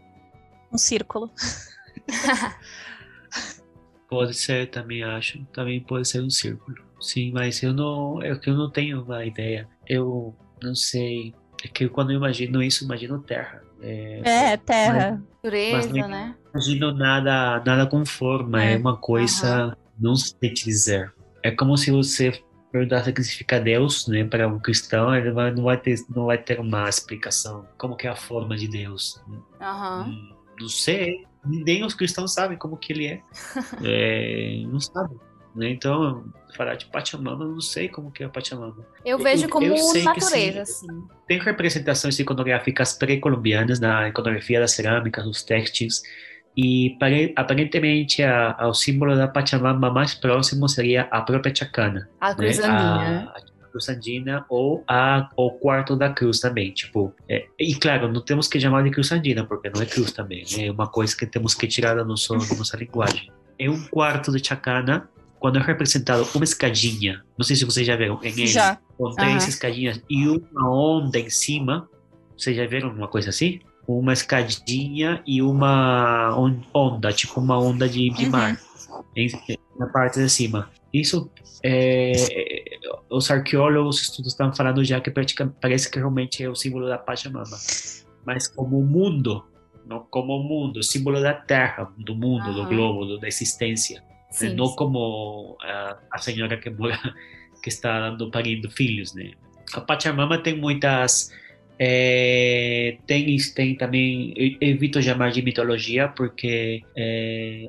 Um círculo. pode ser, também acho, também pode ser um círculo. Sim, mas eu não, é que eu não tenho uma ideia. Eu não sei, é que quando eu imagino isso, imagino terra. É, é terra. Pureza, né? imagino nada, nada com forma, é, é uma coisa, uhum. não sei te dizer. É como se você que significa Deus, né, para um cristão, ele vai, não vai ter, não vai ter uma explicação. Como que é a forma de Deus? Uhum. não sei, nem os cristãos sabem como que ele é. é não sabem. Né? Então, falar de Pachamama, não sei como que é a Pachamama. Eu vejo como eu natureza, assim. Tem representações iconográficas pré-colombianas na iconografia das cerâmicas, dos textos, e aparentemente a, ao símbolo da Pachamama mais próximo seria a própria Chacana. A né? andina. A, a cruz andina ou a, o quarto da cruz também, tipo... É, e claro, não temos que chamar de cruz andina, porque não é cruz também, né? é uma coisa que temos que tirar da nossa, da nossa linguagem. É um quarto de Chacana quando é representado uma escadinha, não sei se vocês já viram, em ele, já. com três uhum. escadinhas e uma onda em cima, vocês já viram uma coisa assim? uma escadinha e uma onda, tipo uma onda de, de uhum. mar, em, na parte de cima. Isso, é, os arqueólogos, estudos estão falando já que parece que realmente é o símbolo da Pachamama. Mas como mundo, não como mundo, símbolo da Terra, do mundo, uhum. do globo, da existência. Né? Sim, não sim. como a, a senhora que mora, que está dando parindo filhos, né? A Pachamama tem muitas é, tem, tem também, evito chamar de mitologia, porque é,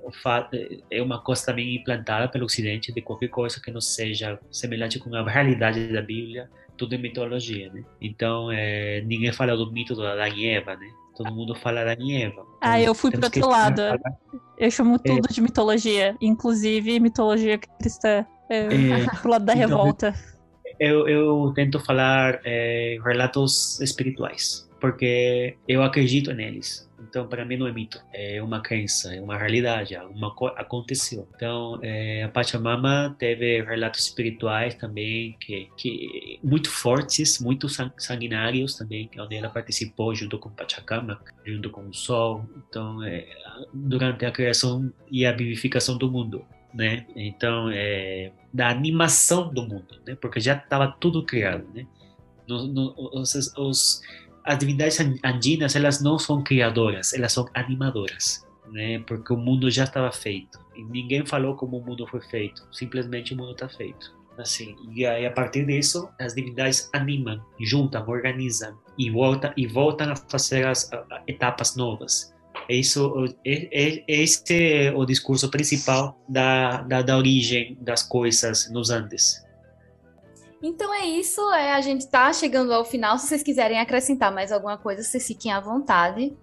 é uma coisa também implantada pelo Ocidente de qualquer coisa que não seja semelhante com a realidade da Bíblia, tudo é mitologia, né? Então, é, ninguém fala do mito da Adão e Eva, né? Todo mundo fala e Eva. Então, ah, eu fui para outro lado. Eu chamo é. tudo de mitologia, inclusive mitologia cristã. É, pro lado da então, revolta eu, eu tento falar é, relatos espirituais, porque eu acredito neles. Então, para mim não é mito, é uma crença, é uma realidade, alguma coisa aconteceu. Então, é, a Pachamama teve relatos espirituais também, que, que muito fortes, muito sanguinários também, onde ela participou junto com Pachacama, junto com o Sol. Então, é, durante a criação e a vivificação do mundo né? Então, é, da animação do mundo, né? Porque já estava tudo criado, né? No, no, os, os, as divindades andinas, elas não são criadoras, elas são animadoras. né? Porque o mundo já estava feito. E ninguém falou como o mundo foi feito. Simplesmente o mundo está feito. Assim, e aí a partir disso, as divindades animam, juntam, organizam e voltam e voltam a fazer as a, etapas novas. Isso, é, é, esse é o discurso principal da, da, da origem das coisas nos Andes. Então é isso, é, a gente está chegando ao final. Se vocês quiserem acrescentar mais alguma coisa, vocês fiquem à vontade.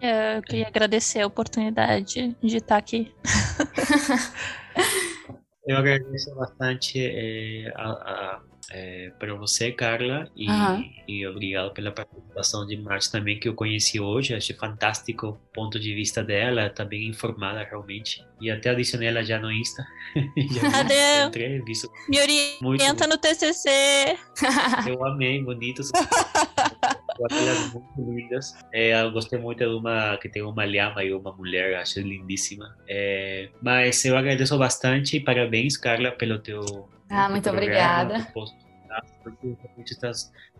Eu queria agradecer a oportunidade de estar aqui. Eu agradeço bastante é, a, a é, para você, Carla, e, uhum. e, obrigado pela participação de Márcia também, que eu conheci hoje. Achei fantástico o ponto de vista dela, está bem informada realmente. E até adicionei ela já no Insta. já entrei, visto Me orienta no TCC. eu amei, bonitos. Aquelas muito lindas. É, eu gostei muito de uma que tem uma lhama e uma mulher, acho lindíssima. É, mas eu agradeço bastante e parabéns, Carla, pelo teu ah, muito obrigada.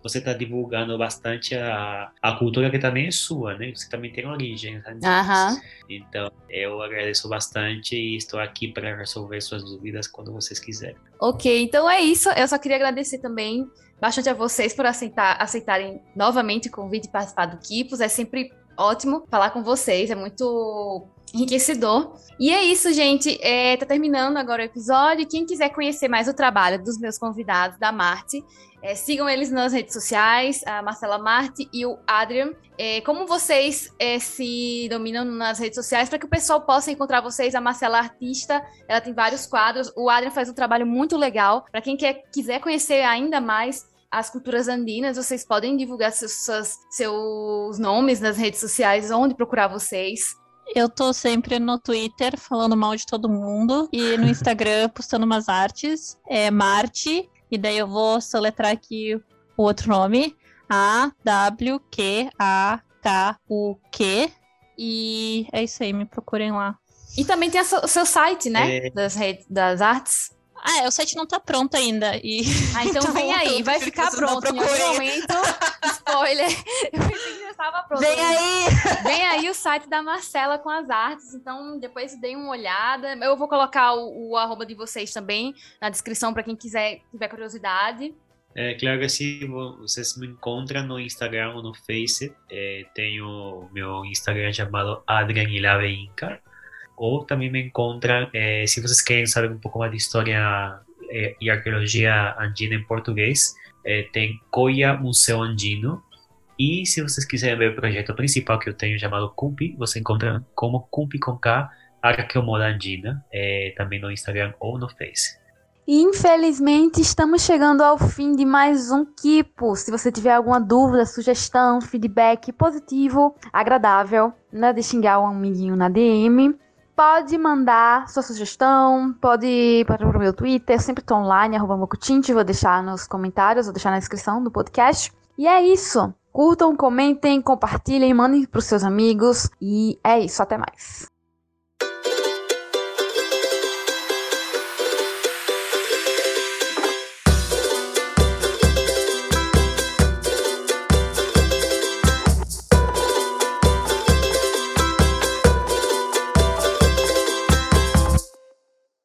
Você está divulgando bastante a, a cultura que também é sua, né? Você também tem origem. Né? Uhum. Então, eu agradeço bastante e estou aqui para resolver suas dúvidas quando vocês quiserem. Ok, então é isso. Eu só queria agradecer também bastante a vocês por aceitar, aceitarem novamente o convite e participar do Kipos. É sempre ótimo falar com vocês, é muito enriquecedor. E é isso, gente. É, tá terminando agora o episódio. Quem quiser conhecer mais o trabalho dos meus convidados da Marte, é, sigam eles nas redes sociais, a Marcela Marte e o Adrian. É, como vocês é, se dominam nas redes sociais, para que o pessoal possa encontrar vocês, a Marcela é artista, ela tem vários quadros. O Adrian faz um trabalho muito legal. Para quem quer, quiser conhecer ainda mais as culturas andinas, vocês podem divulgar seus, seus nomes nas redes sociais, onde procurar vocês. Eu tô sempre no Twitter falando mal de todo mundo e no Instagram postando umas artes. É Marte, e daí eu vou soletrar aqui o outro nome. A-W-Q-A-K-U-Q. E é isso aí, me procurem lá. E também tem o seu site, né? É... Das, redes, das artes. Ah, é, o site não tá pronto ainda. E... Ah, então, então vem aí, vai ficar pronto em algum momento. Spoiler. Eu pensei que já estava pronto. Vem aí! Vem aí o site da Marcela com as artes. Então, depois deem uma olhada. Eu vou colocar o, o arroba de vocês também na descrição para quem quiser, tiver curiosidade. É, claro que se vocês me encontram no Instagram ou no Face, é, tenho meu Instagram chamado Adrian Ilave Inca ou também me encontram, é, se vocês querem saber um pouco mais de história é, e arqueologia andina em português, é, tem Coia Museu Andino. E se vocês quiserem ver o projeto principal que eu tenho chamado CUMPI, você encontra como CUMPI com K, Arqueomoda Andina, também no Instagram ou no Face. E infelizmente estamos chegando ao fim de mais um Kipo. Se você tiver alguma dúvida, sugestão, feedback positivo, agradável, nada de xingar um amiguinho na DM, pode mandar sua sugestão, pode para o meu Twitter, sempre estou online, arroba Mocutinte, vou deixar nos comentários, vou deixar na descrição do podcast. E é isso. Curtam, comentem, compartilhem, mandem para os seus amigos. E é isso, até mais.